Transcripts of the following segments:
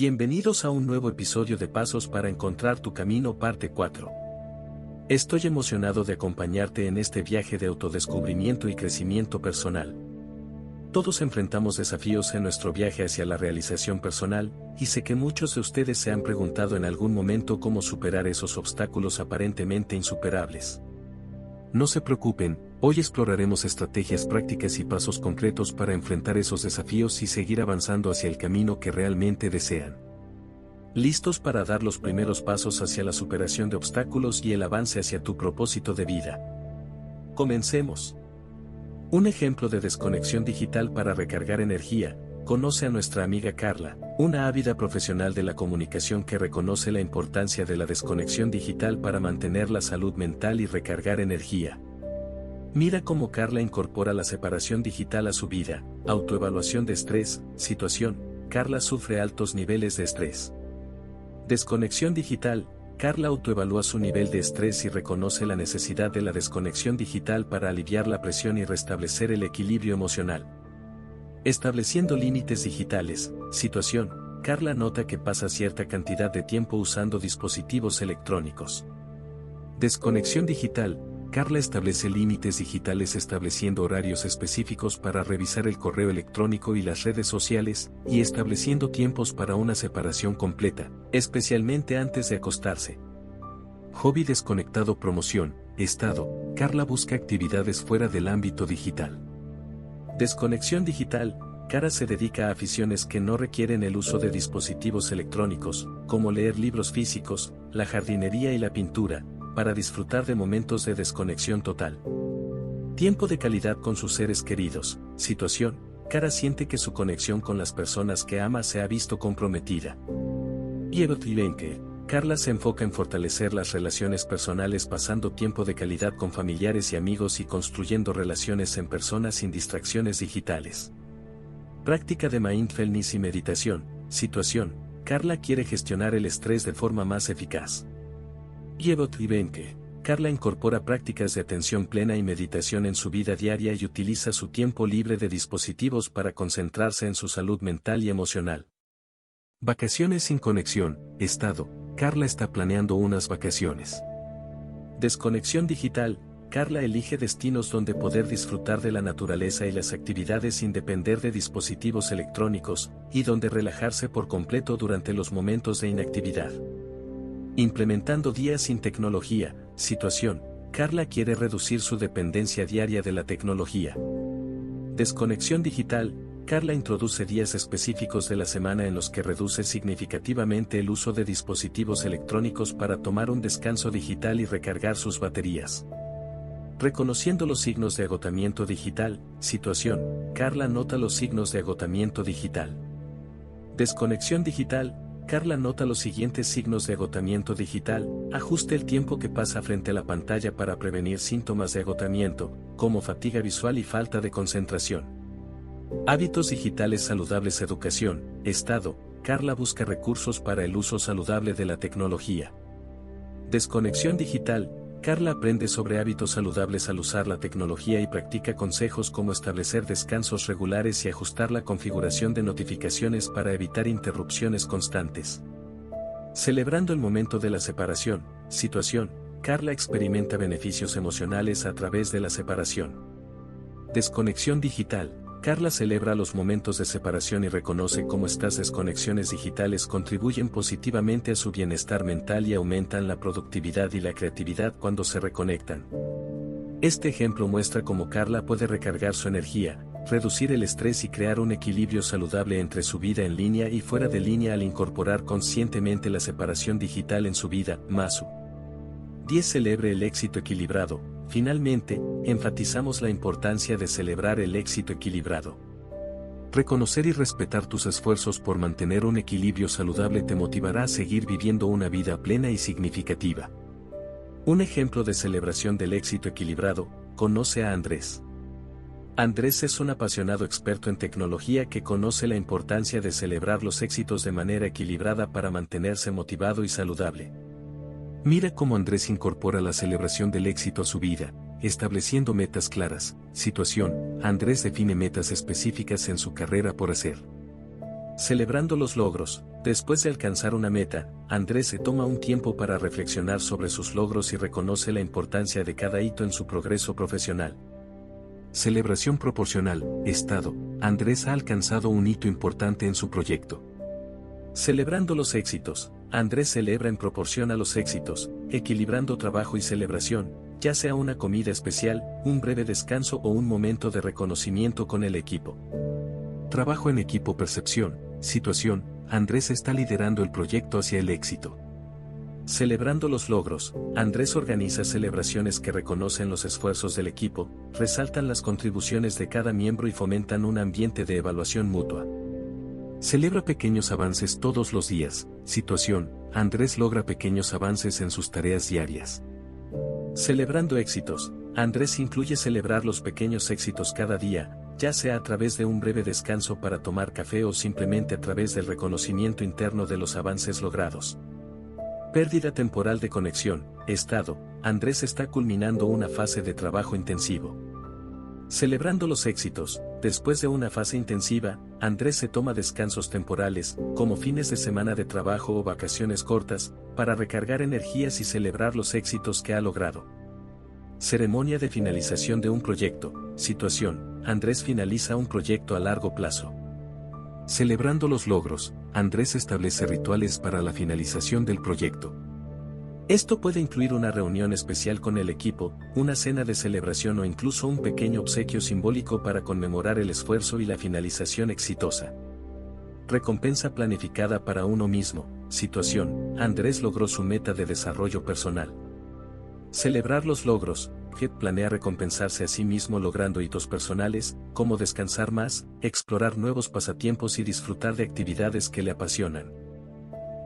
Bienvenidos a un nuevo episodio de Pasos para encontrar tu camino parte 4. Estoy emocionado de acompañarte en este viaje de autodescubrimiento y crecimiento personal. Todos enfrentamos desafíos en nuestro viaje hacia la realización personal, y sé que muchos de ustedes se han preguntado en algún momento cómo superar esos obstáculos aparentemente insuperables. No se preocupen, hoy exploraremos estrategias prácticas y pasos concretos para enfrentar esos desafíos y seguir avanzando hacia el camino que realmente desean. ¿Listos para dar los primeros pasos hacia la superación de obstáculos y el avance hacia tu propósito de vida? Comencemos. Un ejemplo de desconexión digital para recargar energía, conoce a nuestra amiga Carla, una ávida profesional de la comunicación que reconoce la importancia de la desconexión digital para mantener la salud mental y recargar energía. Mira cómo Carla incorpora la separación digital a su vida, autoevaluación de estrés, situación, Carla sufre altos niveles de estrés. Desconexión digital, Carla autoevalúa su nivel de estrés y reconoce la necesidad de la desconexión digital para aliviar la presión y restablecer el equilibrio emocional. Estableciendo límites digitales, situación, Carla nota que pasa cierta cantidad de tiempo usando dispositivos electrónicos. Desconexión digital, Carla establece límites digitales estableciendo horarios específicos para revisar el correo electrónico y las redes sociales, y estableciendo tiempos para una separación completa, especialmente antes de acostarse. Hobby desconectado promoción, estado, Carla busca actividades fuera del ámbito digital. Desconexión digital, Cara se dedica a aficiones que no requieren el uso de dispositivos electrónicos, como leer libros físicos, la jardinería y la pintura, para disfrutar de momentos de desconexión total. Tiempo de calidad con sus seres queridos, situación, Cara siente que su conexión con las personas que ama se ha visto comprometida. Y Carla se enfoca en fortalecer las relaciones personales pasando tiempo de calidad con familiares y amigos y construyendo relaciones en personas sin distracciones digitales. Práctica de mindfulness y meditación. Situación. Carla quiere gestionar el estrés de forma más eficaz. Yevot que Carla incorpora prácticas de atención plena y meditación en su vida diaria y utiliza su tiempo libre de dispositivos para concentrarse en su salud mental y emocional. Vacaciones sin conexión, estado, Carla está planeando unas vacaciones. Desconexión digital, Carla elige destinos donde poder disfrutar de la naturaleza y las actividades sin depender de dispositivos electrónicos, y donde relajarse por completo durante los momentos de inactividad. Implementando días sin tecnología, situación, Carla quiere reducir su dependencia diaria de la tecnología. Desconexión digital, Carla introduce días específicos de la semana en los que reduce significativamente el uso de dispositivos electrónicos para tomar un descanso digital y recargar sus baterías. Reconociendo los signos de agotamiento digital, situación, Carla nota los signos de agotamiento digital. Desconexión digital, Carla nota los siguientes signos de agotamiento digital, ajuste el tiempo que pasa frente a la pantalla para prevenir síntomas de agotamiento, como fatiga visual y falta de concentración. Hábitos digitales saludables Educación, Estado, Carla busca recursos para el uso saludable de la tecnología. Desconexión digital, Carla aprende sobre hábitos saludables al usar la tecnología y practica consejos como establecer descansos regulares y ajustar la configuración de notificaciones para evitar interrupciones constantes. Celebrando el momento de la separación, situación, Carla experimenta beneficios emocionales a través de la separación. Desconexión digital, Carla celebra los momentos de separación y reconoce cómo estas desconexiones digitales contribuyen positivamente a su bienestar mental y aumentan la productividad y la creatividad cuando se reconectan. Este ejemplo muestra cómo Carla puede recargar su energía, reducir el estrés y crear un equilibrio saludable entre su vida en línea y fuera de línea al incorporar conscientemente la separación digital en su vida. Masu 10. Celebre el éxito equilibrado, Finalmente, enfatizamos la importancia de celebrar el éxito equilibrado. Reconocer y respetar tus esfuerzos por mantener un equilibrio saludable te motivará a seguir viviendo una vida plena y significativa. Un ejemplo de celebración del éxito equilibrado, conoce a Andrés. Andrés es un apasionado experto en tecnología que conoce la importancia de celebrar los éxitos de manera equilibrada para mantenerse motivado y saludable. Mira cómo Andrés incorpora la celebración del éxito a su vida, estableciendo metas claras. Situación, Andrés define metas específicas en su carrera por hacer. Celebrando los logros, después de alcanzar una meta, Andrés se toma un tiempo para reflexionar sobre sus logros y reconoce la importancia de cada hito en su progreso profesional. Celebración proporcional, Estado, Andrés ha alcanzado un hito importante en su proyecto. Celebrando los éxitos, Andrés celebra en proporción a los éxitos, equilibrando trabajo y celebración, ya sea una comida especial, un breve descanso o un momento de reconocimiento con el equipo. Trabajo en equipo percepción, situación, Andrés está liderando el proyecto hacia el éxito. Celebrando los logros, Andrés organiza celebraciones que reconocen los esfuerzos del equipo, resaltan las contribuciones de cada miembro y fomentan un ambiente de evaluación mutua. Celebra pequeños avances todos los días, situación, Andrés logra pequeños avances en sus tareas diarias. Celebrando éxitos, Andrés incluye celebrar los pequeños éxitos cada día, ya sea a través de un breve descanso para tomar café o simplemente a través del reconocimiento interno de los avances logrados. Pérdida temporal de conexión, estado, Andrés está culminando una fase de trabajo intensivo. Celebrando los éxitos, después de una fase intensiva, Andrés se toma descansos temporales, como fines de semana de trabajo o vacaciones cortas, para recargar energías y celebrar los éxitos que ha logrado. Ceremonia de finalización de un proyecto, situación, Andrés finaliza un proyecto a largo plazo. Celebrando los logros, Andrés establece rituales para la finalización del proyecto. Esto puede incluir una reunión especial con el equipo, una cena de celebración o incluso un pequeño obsequio simbólico para conmemorar el esfuerzo y la finalización exitosa. Recompensa planificada para uno mismo. Situación, Andrés logró su meta de desarrollo personal. Celebrar los logros, Head planea recompensarse a sí mismo logrando hitos personales, como descansar más, explorar nuevos pasatiempos y disfrutar de actividades que le apasionan.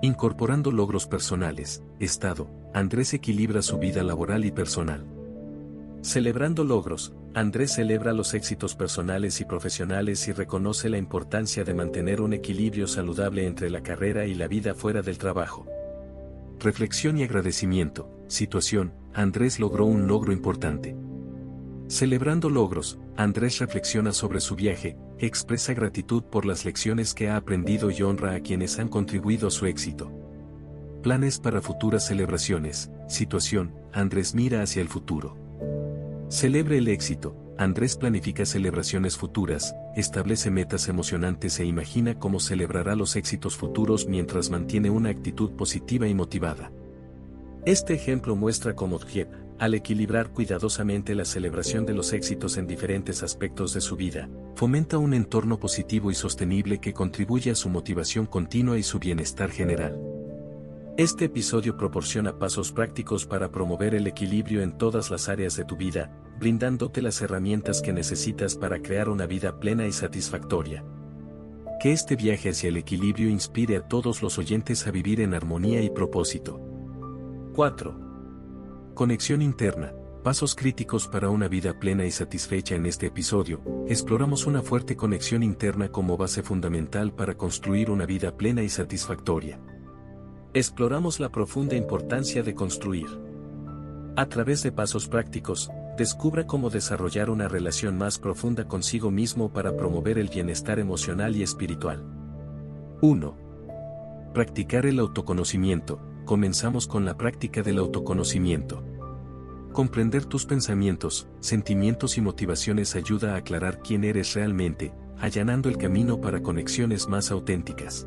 Incorporando logros personales, Estado, Andrés equilibra su vida laboral y personal. Celebrando logros, Andrés celebra los éxitos personales y profesionales y reconoce la importancia de mantener un equilibrio saludable entre la carrera y la vida fuera del trabajo. Reflexión y agradecimiento, situación, Andrés logró un logro importante. Celebrando logros, Andrés reflexiona sobre su viaje, expresa gratitud por las lecciones que ha aprendido y honra a quienes han contribuido a su éxito. Planes para futuras celebraciones, situación, Andrés mira hacia el futuro. Celebre el éxito, Andrés planifica celebraciones futuras, establece metas emocionantes e imagina cómo celebrará los éxitos futuros mientras mantiene una actitud positiva y motivada. Este ejemplo muestra cómo Djeb, al equilibrar cuidadosamente la celebración de los éxitos en diferentes aspectos de su vida, fomenta un entorno positivo y sostenible que contribuye a su motivación continua y su bienestar general. Este episodio proporciona pasos prácticos para promover el equilibrio en todas las áreas de tu vida, brindándote las herramientas que necesitas para crear una vida plena y satisfactoria. Que este viaje hacia el equilibrio inspire a todos los oyentes a vivir en armonía y propósito. 4. Conexión interna. Pasos críticos para una vida plena y satisfecha en este episodio, exploramos una fuerte conexión interna como base fundamental para construir una vida plena y satisfactoria. Exploramos la profunda importancia de construir. A través de pasos prácticos, descubra cómo desarrollar una relación más profunda consigo mismo para promover el bienestar emocional y espiritual. 1. Practicar el autoconocimiento comenzamos con la práctica del autoconocimiento. Comprender tus pensamientos, sentimientos y motivaciones ayuda a aclarar quién eres realmente, allanando el camino para conexiones más auténticas.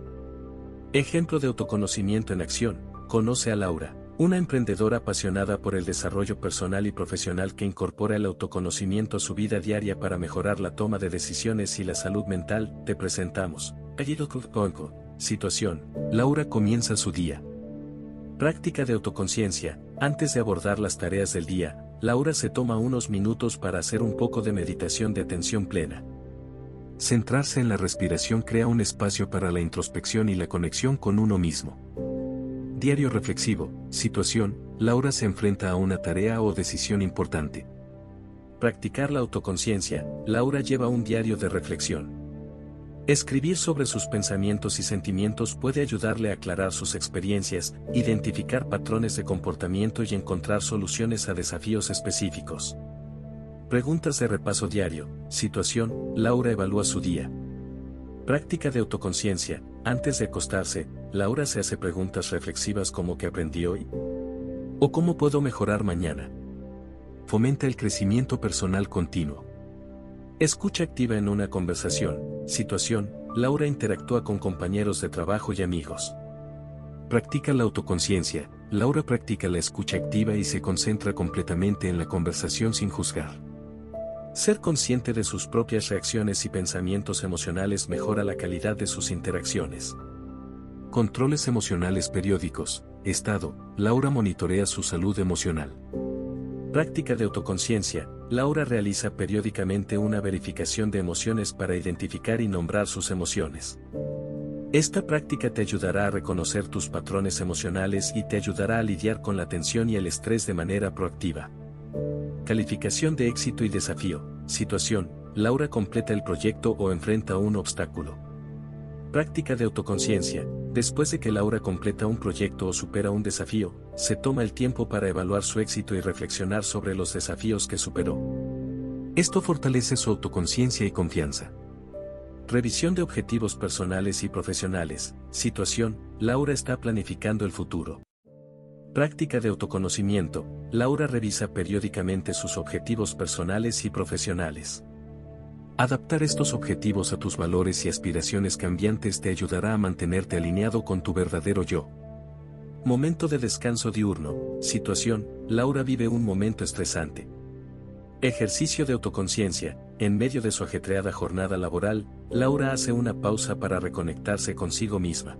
Ejemplo de autoconocimiento en acción, conoce a Laura, una emprendedora apasionada por el desarrollo personal y profesional que incorpora el autoconocimiento a su vida diaria para mejorar la toma de decisiones y la salud mental, te presentamos. Situación. Laura comienza su día, Práctica de autoconciencia. Antes de abordar las tareas del día, Laura se toma unos minutos para hacer un poco de meditación de atención plena. Centrarse en la respiración crea un espacio para la introspección y la conexión con uno mismo. Diario reflexivo. Situación. Laura se enfrenta a una tarea o decisión importante. Practicar la autoconciencia. Laura lleva un diario de reflexión. Escribir sobre sus pensamientos y sentimientos puede ayudarle a aclarar sus experiencias, identificar patrones de comportamiento y encontrar soluciones a desafíos específicos. Preguntas de repaso diario. Situación. Laura evalúa su día. Práctica de autoconciencia. Antes de acostarse, Laura se hace preguntas reflexivas como ¿qué aprendí hoy? ¿O cómo puedo mejorar mañana? Fomenta el crecimiento personal continuo. Escucha activa en una conversación, situación, Laura interactúa con compañeros de trabajo y amigos. Practica la autoconciencia, Laura practica la escucha activa y se concentra completamente en la conversación sin juzgar. Ser consciente de sus propias reacciones y pensamientos emocionales mejora la calidad de sus interacciones. Controles emocionales periódicos. Estado. Laura monitorea su salud emocional. Práctica de autoconciencia. Laura realiza periódicamente una verificación de emociones para identificar y nombrar sus emociones. Esta práctica te ayudará a reconocer tus patrones emocionales y te ayudará a lidiar con la tensión y el estrés de manera proactiva. Calificación de éxito y desafío. Situación. Laura completa el proyecto o enfrenta un obstáculo. Práctica de autoconciencia. Después de que Laura completa un proyecto o supera un desafío, se toma el tiempo para evaluar su éxito y reflexionar sobre los desafíos que superó. Esto fortalece su autoconciencia y confianza. Revisión de objetivos personales y profesionales. Situación, Laura está planificando el futuro. Práctica de autoconocimiento. Laura revisa periódicamente sus objetivos personales y profesionales. Adaptar estos objetivos a tus valores y aspiraciones cambiantes te ayudará a mantenerte alineado con tu verdadero yo. Momento de descanso diurno. Situación, Laura vive un momento estresante. Ejercicio de autoconciencia. En medio de su ajetreada jornada laboral, Laura hace una pausa para reconectarse consigo misma.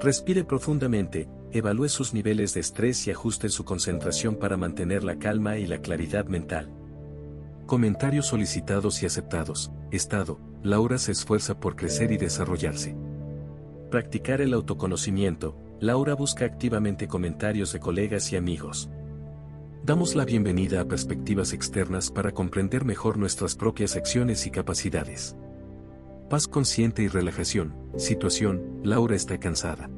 Respire profundamente, evalúe sus niveles de estrés y ajuste su concentración para mantener la calma y la claridad mental. Comentarios solicitados y aceptados. Estado. Laura se esfuerza por crecer y desarrollarse. Practicar el autoconocimiento. Laura busca activamente comentarios de colegas y amigos. Damos la bienvenida a perspectivas externas para comprender mejor nuestras propias acciones y capacidades. Paz consciente y relajación. Situación, Laura está cansada.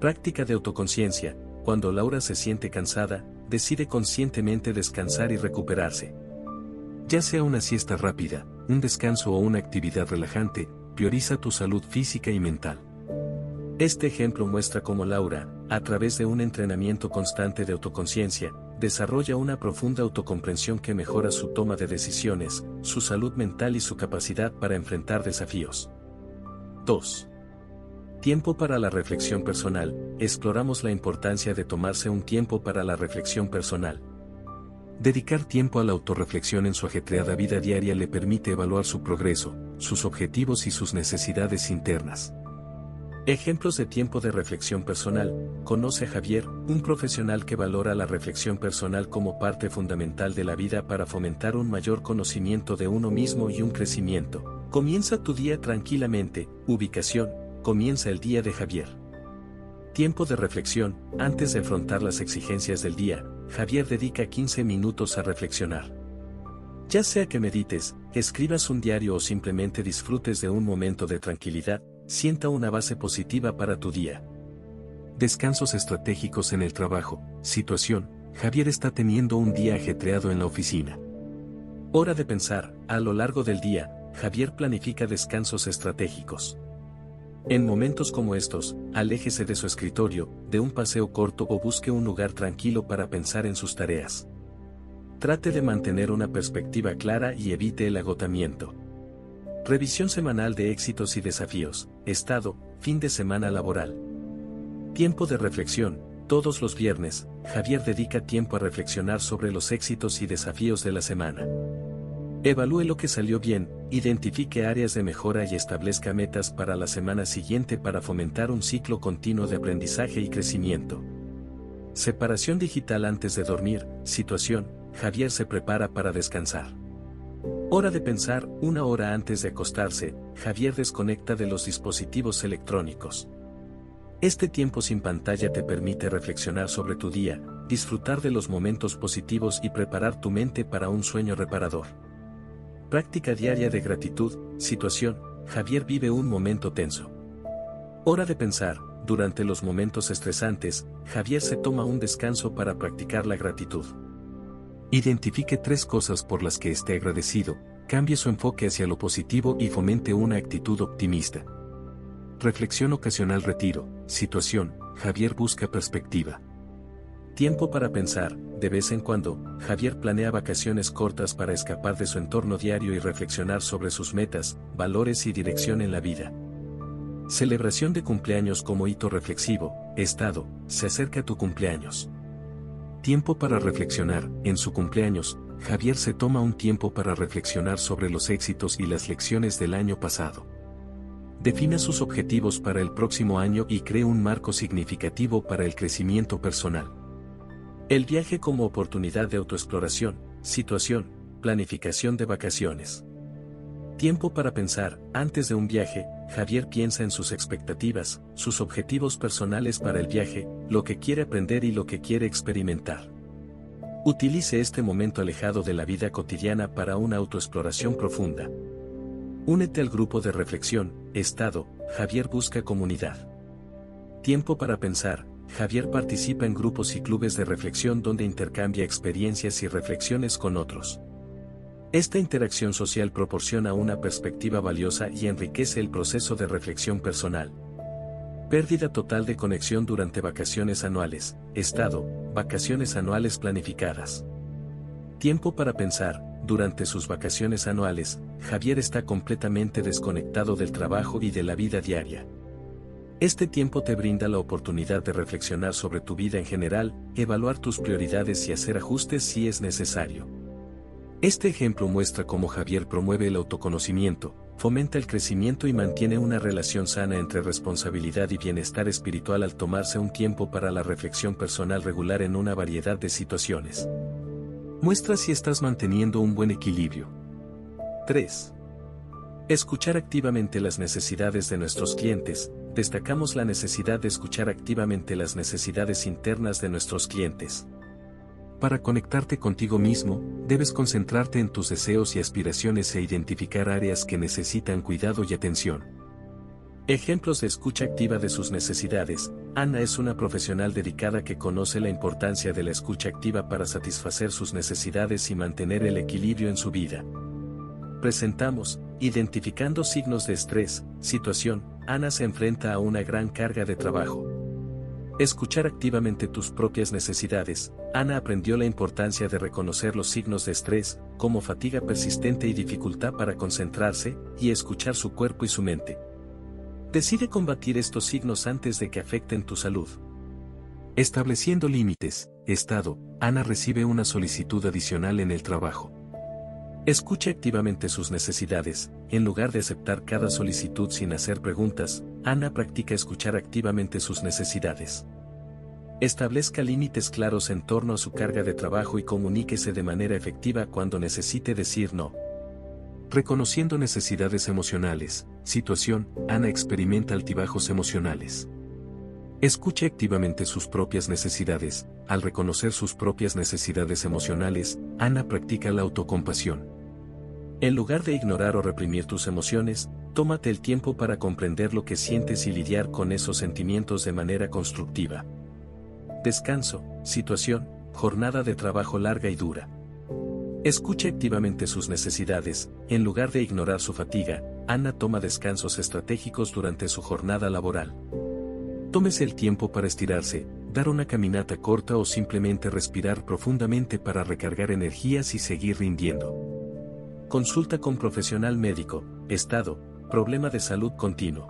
Práctica de autoconciencia. Cuando Laura se siente cansada, decide conscientemente descansar y recuperarse. Ya sea una siesta rápida, un descanso o una actividad relajante, prioriza tu salud física y mental. Este ejemplo muestra cómo Laura, a través de un entrenamiento constante de autoconciencia, desarrolla una profunda autocomprensión que mejora su toma de decisiones, su salud mental y su capacidad para enfrentar desafíos. 2. Tiempo para la reflexión personal. Exploramos la importancia de tomarse un tiempo para la reflexión personal. Dedicar tiempo a la autorreflexión en su ajetreada vida diaria le permite evaluar su progreso, sus objetivos y sus necesidades internas. Ejemplos de tiempo de reflexión personal. Conoce a Javier, un profesional que valora la reflexión personal como parte fundamental de la vida para fomentar un mayor conocimiento de uno mismo y un crecimiento. Comienza tu día tranquilamente. Ubicación. Comienza el día de Javier. Tiempo de reflexión. Antes de afrontar las exigencias del día, Javier dedica 15 minutos a reflexionar. Ya sea que medites, escribas un diario o simplemente disfrutes de un momento de tranquilidad, sienta una base positiva para tu día. Descansos estratégicos en el trabajo. Situación. Javier está teniendo un día ajetreado en la oficina. Hora de pensar. A lo largo del día, Javier planifica descansos estratégicos. En momentos como estos, aléjese de su escritorio, de un paseo corto o busque un lugar tranquilo para pensar en sus tareas. Trate de mantener una perspectiva clara y evite el agotamiento. Revisión semanal de éxitos y desafíos, estado, fin de semana laboral. Tiempo de reflexión. Todos los viernes, Javier dedica tiempo a reflexionar sobre los éxitos y desafíos de la semana. Evalúe lo que salió bien, identifique áreas de mejora y establezca metas para la semana siguiente para fomentar un ciclo continuo de aprendizaje y crecimiento. Separación digital antes de dormir, situación, Javier se prepara para descansar. Hora de pensar, una hora antes de acostarse, Javier desconecta de los dispositivos electrónicos. Este tiempo sin pantalla te permite reflexionar sobre tu día, disfrutar de los momentos positivos y preparar tu mente para un sueño reparador. Práctica diaria de gratitud, situación, Javier vive un momento tenso. Hora de pensar, durante los momentos estresantes, Javier se toma un descanso para practicar la gratitud. Identifique tres cosas por las que esté agradecido, cambie su enfoque hacia lo positivo y fomente una actitud optimista. Reflexión ocasional retiro, situación, Javier busca perspectiva. Tiempo para pensar, de vez en cuando, Javier planea vacaciones cortas para escapar de su entorno diario y reflexionar sobre sus metas, valores y dirección en la vida. Celebración de cumpleaños como hito reflexivo, estado, se acerca tu cumpleaños. Tiempo para reflexionar, en su cumpleaños, Javier se toma un tiempo para reflexionar sobre los éxitos y las lecciones del año pasado. Defina sus objetivos para el próximo año y cree un marco significativo para el crecimiento personal. El viaje como oportunidad de autoexploración, situación, planificación de vacaciones. Tiempo para pensar, antes de un viaje, Javier piensa en sus expectativas, sus objetivos personales para el viaje, lo que quiere aprender y lo que quiere experimentar. Utilice este momento alejado de la vida cotidiana para una autoexploración profunda. Únete al grupo de reflexión, Estado, Javier busca comunidad. Tiempo para pensar, Javier participa en grupos y clubes de reflexión donde intercambia experiencias y reflexiones con otros. Esta interacción social proporciona una perspectiva valiosa y enriquece el proceso de reflexión personal. Pérdida total de conexión durante vacaciones anuales, estado, vacaciones anuales planificadas. Tiempo para pensar, durante sus vacaciones anuales, Javier está completamente desconectado del trabajo y de la vida diaria. Este tiempo te brinda la oportunidad de reflexionar sobre tu vida en general, evaluar tus prioridades y hacer ajustes si es necesario. Este ejemplo muestra cómo Javier promueve el autoconocimiento, fomenta el crecimiento y mantiene una relación sana entre responsabilidad y bienestar espiritual al tomarse un tiempo para la reflexión personal regular en una variedad de situaciones. Muestra si estás manteniendo un buen equilibrio. 3. Escuchar activamente las necesidades de nuestros clientes, destacamos la necesidad de escuchar activamente las necesidades internas de nuestros clientes. Para conectarte contigo mismo, debes concentrarte en tus deseos y aspiraciones e identificar áreas que necesitan cuidado y atención. Ejemplos de escucha activa de sus necesidades. Ana es una profesional dedicada que conoce la importancia de la escucha activa para satisfacer sus necesidades y mantener el equilibrio en su vida. Presentamos, identificando signos de estrés, situación, Ana se enfrenta a una gran carga de trabajo. Escuchar activamente tus propias necesidades, Ana aprendió la importancia de reconocer los signos de estrés, como fatiga persistente y dificultad para concentrarse, y escuchar su cuerpo y su mente. Decide combatir estos signos antes de que afecten tu salud. Estableciendo límites, estado, Ana recibe una solicitud adicional en el trabajo. Escuche activamente sus necesidades, en lugar de aceptar cada solicitud sin hacer preguntas, Ana practica escuchar activamente sus necesidades. Establezca límites claros en torno a su carga de trabajo y comuníquese de manera efectiva cuando necesite decir no. Reconociendo necesidades emocionales, situación, Ana experimenta altibajos emocionales. Escuche activamente sus propias necesidades, al reconocer sus propias necesidades emocionales, Ana practica la autocompasión. En lugar de ignorar o reprimir tus emociones, tómate el tiempo para comprender lo que sientes y lidiar con esos sentimientos de manera constructiva. Descanso, situación, jornada de trabajo larga y dura. Escuche activamente sus necesidades, en lugar de ignorar su fatiga, Ana toma descansos estratégicos durante su jornada laboral. Tómese el tiempo para estirarse, dar una caminata corta o simplemente respirar profundamente para recargar energías y seguir rindiendo. Consulta con profesional médico, estado, problema de salud continuo.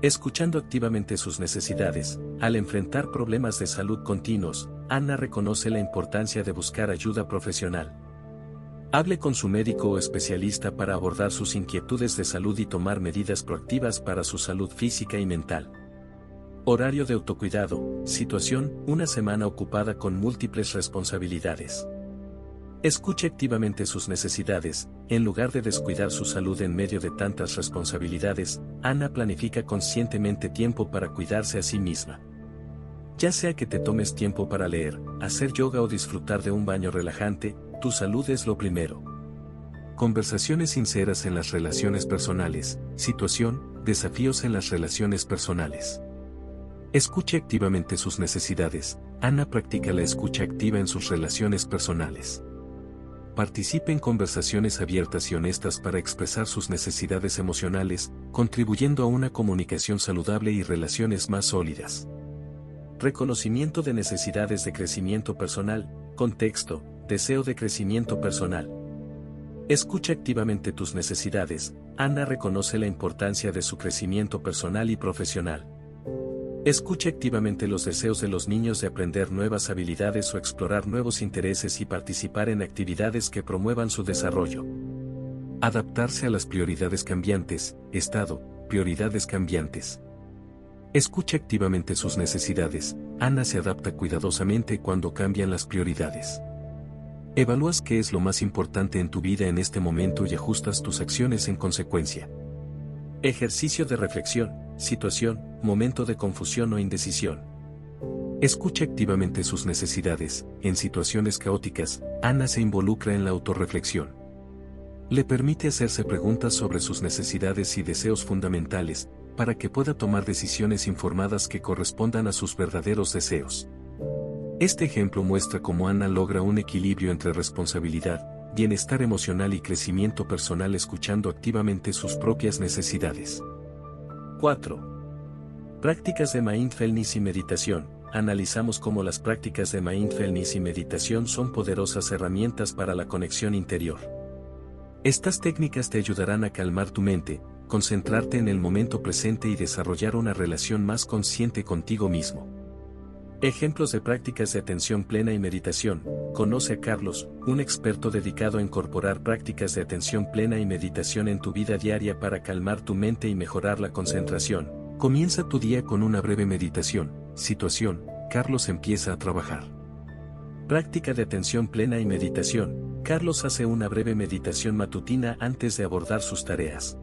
Escuchando activamente sus necesidades, al enfrentar problemas de salud continuos, Ana reconoce la importancia de buscar ayuda profesional. Hable con su médico o especialista para abordar sus inquietudes de salud y tomar medidas proactivas para su salud física y mental. Horario de autocuidado, situación, una semana ocupada con múltiples responsabilidades. Escuche activamente sus necesidades, en lugar de descuidar su salud en medio de tantas responsabilidades, Ana planifica conscientemente tiempo para cuidarse a sí misma. Ya sea que te tomes tiempo para leer, hacer yoga o disfrutar de un baño relajante, tu salud es lo primero. Conversaciones sinceras en las relaciones personales, situación, desafíos en las relaciones personales. Escuche activamente sus necesidades. Ana practica la escucha activa en sus relaciones personales. Participe en conversaciones abiertas y honestas para expresar sus necesidades emocionales, contribuyendo a una comunicación saludable y relaciones más sólidas. Reconocimiento de necesidades de crecimiento personal, contexto, deseo de crecimiento personal. Escucha activamente tus necesidades, Ana reconoce la importancia de su crecimiento personal y profesional. Escucha activamente los deseos de los niños de aprender nuevas habilidades o explorar nuevos intereses y participar en actividades que promuevan su desarrollo. Adaptarse a las prioridades cambiantes, estado, prioridades cambiantes. Escucha activamente sus necesidades, Ana se adapta cuidadosamente cuando cambian las prioridades. Evalúas qué es lo más importante en tu vida en este momento y ajustas tus acciones en consecuencia. Ejercicio de reflexión, situación, momento de confusión o indecisión. Escucha activamente sus necesidades, en situaciones caóticas, Ana se involucra en la autorreflexión. Le permite hacerse preguntas sobre sus necesidades y deseos fundamentales, para que pueda tomar decisiones informadas que correspondan a sus verdaderos deseos. Este ejemplo muestra cómo Ana logra un equilibrio entre responsabilidad, bienestar emocional y crecimiento personal escuchando activamente sus propias necesidades. 4. Prácticas de mindfulness y meditación. Analizamos cómo las prácticas de mindfulness y meditación son poderosas herramientas para la conexión interior. Estas técnicas te ayudarán a calmar tu mente, concentrarte en el momento presente y desarrollar una relación más consciente contigo mismo. Ejemplos de prácticas de atención plena y meditación. Conoce a Carlos, un experto dedicado a incorporar prácticas de atención plena y meditación en tu vida diaria para calmar tu mente y mejorar la concentración. Comienza tu día con una breve meditación. Situación, Carlos empieza a trabajar. Práctica de atención plena y meditación. Carlos hace una breve meditación matutina antes de abordar sus tareas.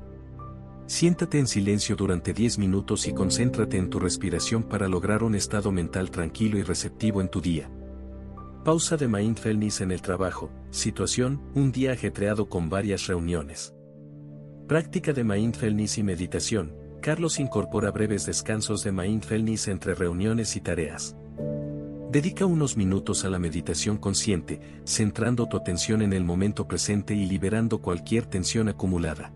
Siéntate en silencio durante 10 minutos y concéntrate en tu respiración para lograr un estado mental tranquilo y receptivo en tu día. Pausa de mindfulness en el trabajo, situación, un día ajetreado con varias reuniones. Práctica de mindfulness y meditación, Carlos incorpora breves descansos de mindfulness entre reuniones y tareas. Dedica unos minutos a la meditación consciente, centrando tu atención en el momento presente y liberando cualquier tensión acumulada.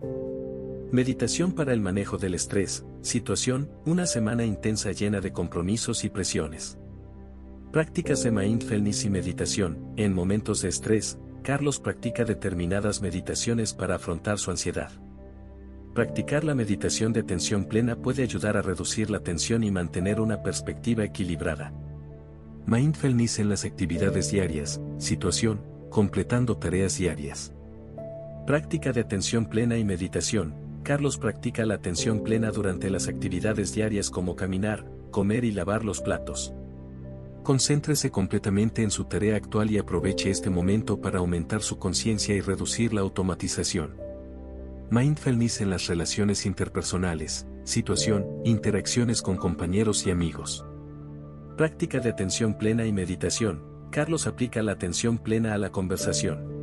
Meditación para el manejo del estrés, situación, una semana intensa llena de compromisos y presiones. Prácticas de mindfulness y meditación, en momentos de estrés, Carlos practica determinadas meditaciones para afrontar su ansiedad. Practicar la meditación de atención plena puede ayudar a reducir la tensión y mantener una perspectiva equilibrada. Mindfulness en las actividades diarias, situación, completando tareas diarias. Práctica de atención plena y meditación, Carlos practica la atención plena durante las actividades diarias como caminar, comer y lavar los platos. Concéntrese completamente en su tarea actual y aproveche este momento para aumentar su conciencia y reducir la automatización. Mindfulness en las relaciones interpersonales, situación, interacciones con compañeros y amigos. Práctica de atención plena y meditación. Carlos aplica la atención plena a la conversación.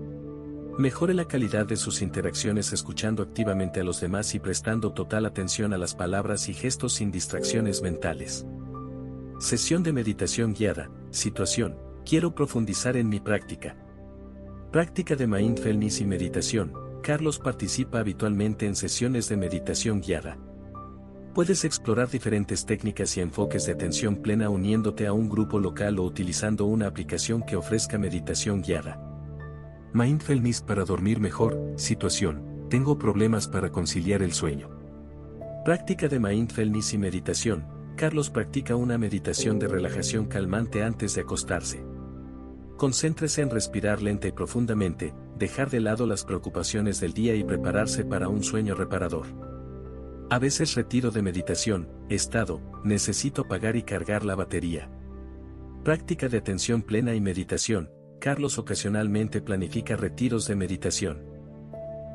Mejore la calidad de sus interacciones escuchando activamente a los demás y prestando total atención a las palabras y gestos sin distracciones mentales. Sesión de meditación guiada. Situación. Quiero profundizar en mi práctica. Práctica de mindfulness y meditación. Carlos participa habitualmente en sesiones de meditación guiada. Puedes explorar diferentes técnicas y enfoques de atención plena uniéndote a un grupo local o utilizando una aplicación que ofrezca meditación guiada. Mindfulness para dormir mejor, situación, tengo problemas para conciliar el sueño. Práctica de mindfulness y meditación, Carlos practica una meditación de relajación calmante antes de acostarse. Concéntrese en respirar lenta y profundamente, dejar de lado las preocupaciones del día y prepararse para un sueño reparador. A veces retiro de meditación, estado, necesito apagar y cargar la batería. Práctica de atención plena y meditación, Carlos ocasionalmente planifica retiros de meditación.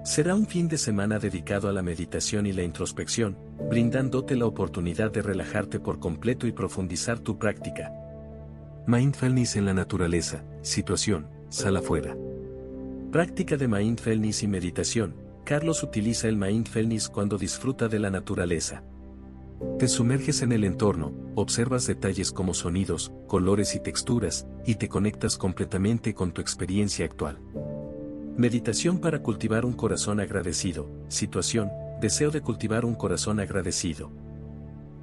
Será un fin de semana dedicado a la meditación y la introspección, brindándote la oportunidad de relajarte por completo y profundizar tu práctica. Mindfulness en la naturaleza, situación, sala afuera. Práctica de mindfulness y meditación. Carlos utiliza el mindfulness cuando disfruta de la naturaleza. Te sumerges en el entorno, observas detalles como sonidos, colores y texturas, y te conectas completamente con tu experiencia actual. Meditación para cultivar un corazón agradecido. Situación, deseo de cultivar un corazón agradecido.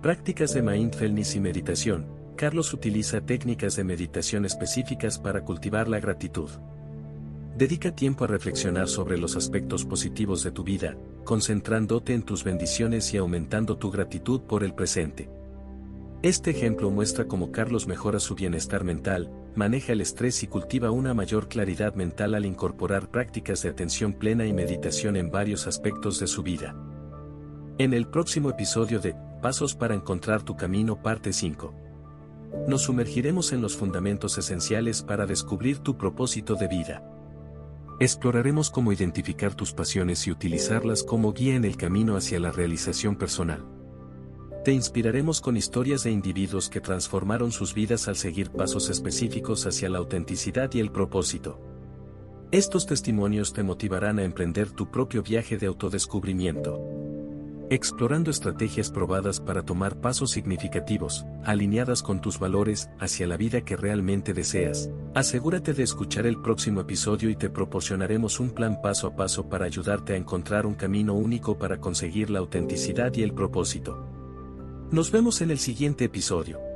Prácticas de mindfulness y meditación. Carlos utiliza técnicas de meditación específicas para cultivar la gratitud. Dedica tiempo a reflexionar sobre los aspectos positivos de tu vida, concentrándote en tus bendiciones y aumentando tu gratitud por el presente. Este ejemplo muestra cómo Carlos mejora su bienestar mental, maneja el estrés y cultiva una mayor claridad mental al incorporar prácticas de atención plena y meditación en varios aspectos de su vida. En el próximo episodio de Pasos para encontrar tu camino parte 5. Nos sumergiremos en los fundamentos esenciales para descubrir tu propósito de vida. Exploraremos cómo identificar tus pasiones y utilizarlas como guía en el camino hacia la realización personal. Te inspiraremos con historias de individuos que transformaron sus vidas al seguir pasos específicos hacia la autenticidad y el propósito. Estos testimonios te motivarán a emprender tu propio viaje de autodescubrimiento. Explorando estrategias probadas para tomar pasos significativos, alineadas con tus valores, hacia la vida que realmente deseas. Asegúrate de escuchar el próximo episodio y te proporcionaremos un plan paso a paso para ayudarte a encontrar un camino único para conseguir la autenticidad y el propósito. Nos vemos en el siguiente episodio.